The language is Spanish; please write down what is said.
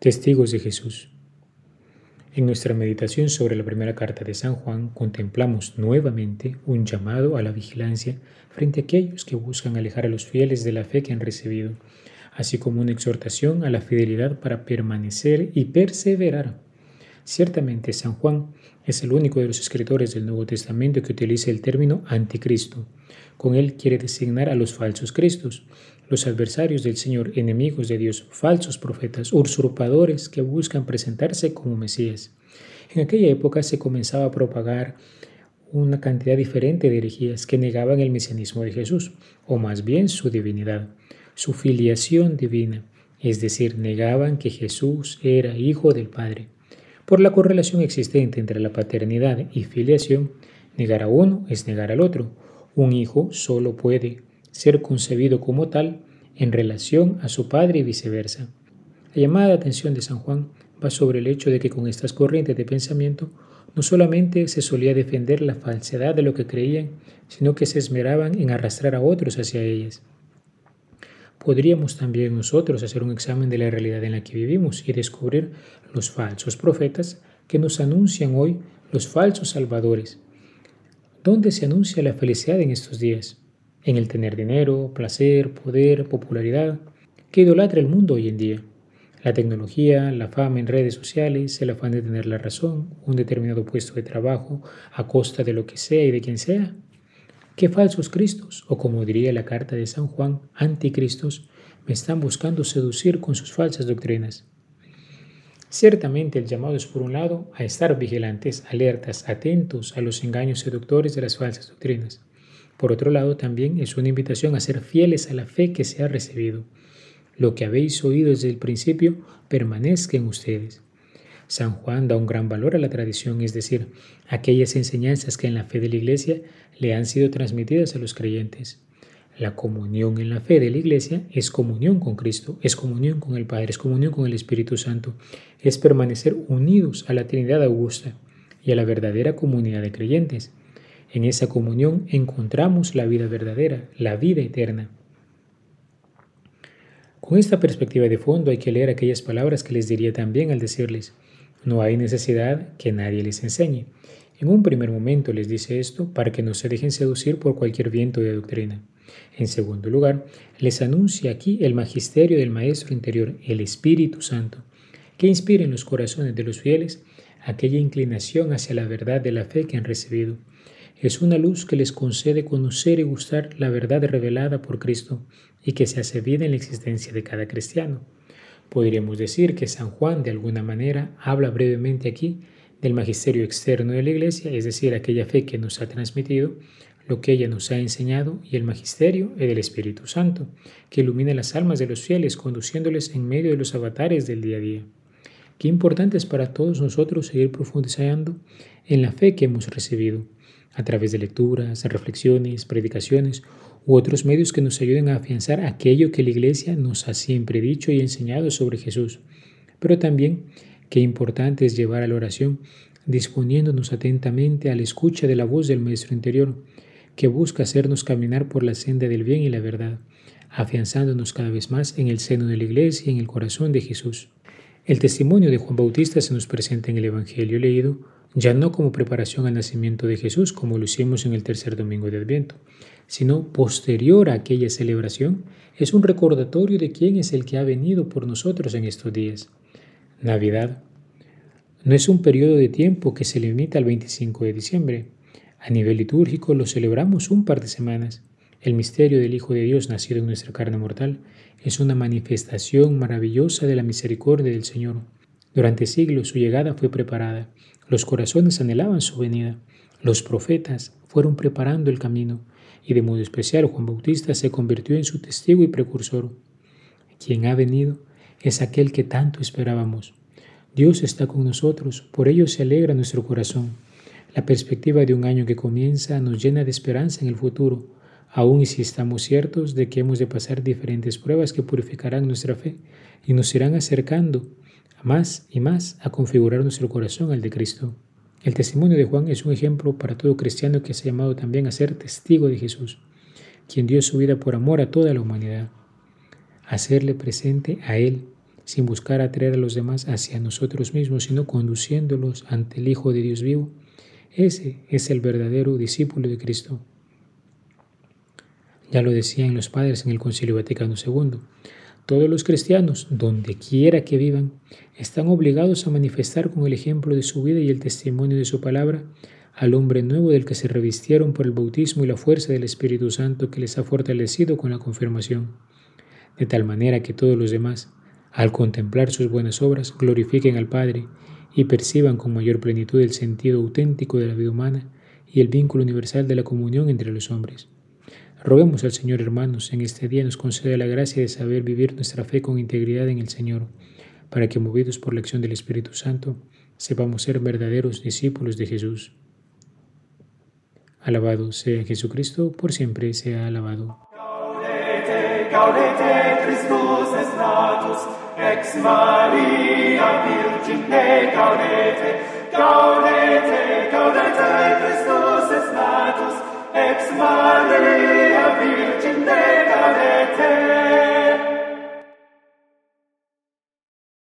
Testigos de Jesús. En nuestra meditación sobre la primera carta de San Juan contemplamos nuevamente un llamado a la vigilancia frente a aquellos que buscan alejar a los fieles de la fe que han recibido, así como una exhortación a la fidelidad para permanecer y perseverar. Ciertamente San Juan es el único de los escritores del Nuevo Testamento que utiliza el término anticristo. Con él quiere designar a los falsos cristos, los adversarios del Señor, enemigos de Dios, falsos profetas, usurpadores que buscan presentarse como Mesías. En aquella época se comenzaba a propagar una cantidad diferente de herejías que negaban el mesianismo de Jesús, o más bien su divinidad, su filiación divina, es decir, negaban que Jesús era hijo del Padre. Por la correlación existente entre la paternidad y filiación, negar a uno es negar al otro. Un hijo solo puede ser concebido como tal en relación a su padre y viceversa. La llamada de atención de San Juan va sobre el hecho de que con estas corrientes de pensamiento no solamente se solía defender la falsedad de lo que creían, sino que se esmeraban en arrastrar a otros hacia ellas. Podríamos también nosotros hacer un examen de la realidad en la que vivimos y descubrir los falsos profetas que nos anuncian hoy los falsos salvadores. ¿Dónde se anuncia la felicidad en estos días? en el tener dinero, placer, poder, popularidad, que idolatra el mundo hoy en día. La tecnología, la fama en redes sociales, el afán de tener la razón, un determinado puesto de trabajo a costa de lo que sea y de quien sea. ¿Qué falsos cristos, o como diría la carta de San Juan, anticristos, me están buscando seducir con sus falsas doctrinas? Ciertamente el llamado es por un lado a estar vigilantes, alertas, atentos a los engaños seductores de las falsas doctrinas. Por otro lado, también es una invitación a ser fieles a la fe que se ha recibido. Lo que habéis oído desde el principio permanezca en ustedes. San Juan da un gran valor a la tradición, es decir, aquellas enseñanzas que en la fe de la Iglesia le han sido transmitidas a los creyentes. La comunión en la fe de la Iglesia es comunión con Cristo, es comunión con el Padre, es comunión con el Espíritu Santo, es permanecer unidos a la Trinidad Augusta y a la verdadera comunidad de creyentes. En esa comunión encontramos la vida verdadera, la vida eterna. Con esta perspectiva de fondo hay que leer aquellas palabras que les diría también al decirles, no hay necesidad que nadie les enseñe. En un primer momento les dice esto para que no se dejen seducir por cualquier viento de doctrina. En segundo lugar, les anuncia aquí el magisterio del Maestro interior, el Espíritu Santo, que inspira en los corazones de los fieles aquella inclinación hacia la verdad de la fe que han recibido es una luz que les concede conocer y gustar la verdad revelada por Cristo y que se hace vida en la existencia de cada cristiano. Podríamos decir que San Juan de alguna manera habla brevemente aquí del magisterio externo de la Iglesia, es decir, aquella fe que nos ha transmitido, lo que ella nos ha enseñado, y el magisterio es del Espíritu Santo, que ilumina las almas de los fieles, conduciéndoles en medio de los avatares del día a día. Qué importante es para todos nosotros seguir profundizando en la fe que hemos recibido a través de lecturas, reflexiones, predicaciones u otros medios que nos ayuden a afianzar aquello que la Iglesia nos ha siempre dicho y enseñado sobre Jesús. Pero también qué importante es llevar a la oración disponiéndonos atentamente a la escucha de la voz del Maestro interior, que busca hacernos caminar por la senda del bien y la verdad, afianzándonos cada vez más en el seno de la Iglesia y en el corazón de Jesús. El testimonio de Juan Bautista se nos presenta en el Evangelio leído ya no como preparación al nacimiento de Jesús, como lo hicimos en el tercer domingo de Adviento, sino posterior a aquella celebración, es un recordatorio de quién es el que ha venido por nosotros en estos días. Navidad no es un periodo de tiempo que se limita al 25 de diciembre. A nivel litúrgico lo celebramos un par de semanas. El misterio del Hijo de Dios nacido en nuestra carne mortal es una manifestación maravillosa de la misericordia del Señor. Durante siglos su llegada fue preparada los corazones anhelaban su venida. Los profetas fueron preparando el camino y de modo especial Juan Bautista se convirtió en su testigo y precursor. Quien ha venido es aquel que tanto esperábamos. Dios está con nosotros, por ello se alegra nuestro corazón. La perspectiva de un año que comienza nos llena de esperanza en el futuro, aun y si estamos ciertos de que hemos de pasar diferentes pruebas que purificarán nuestra fe y nos irán acercando más y más a configurar nuestro corazón al de Cristo. El testimonio de Juan es un ejemplo para todo cristiano que se ha llamado también a ser testigo de Jesús, quien dio su vida por amor a toda la humanidad. Hacerle presente a Él, sin buscar atraer a los demás hacia nosotros mismos, sino conduciéndolos ante el Hijo de Dios vivo, ese es el verdadero discípulo de Cristo. Ya lo decían los padres en el Concilio Vaticano II. Todos los cristianos, donde quiera que vivan, están obligados a manifestar con el ejemplo de su vida y el testimonio de su palabra al hombre nuevo del que se revistieron por el bautismo y la fuerza del Espíritu Santo que les ha fortalecido con la confirmación, de tal manera que todos los demás, al contemplar sus buenas obras, glorifiquen al Padre y perciban con mayor plenitud el sentido auténtico de la vida humana y el vínculo universal de la comunión entre los hombres. Roguemos al Señor, hermanos, en este día nos concede la gracia de saber vivir nuestra fe con integridad en el Señor, para que, movidos por la acción del Espíritu Santo, sepamos ser verdaderos discípulos de Jesús. Alabado sea Jesucristo, por siempre sea alabado. caurete Christus est natus, ex Maria Virgine ne caurete,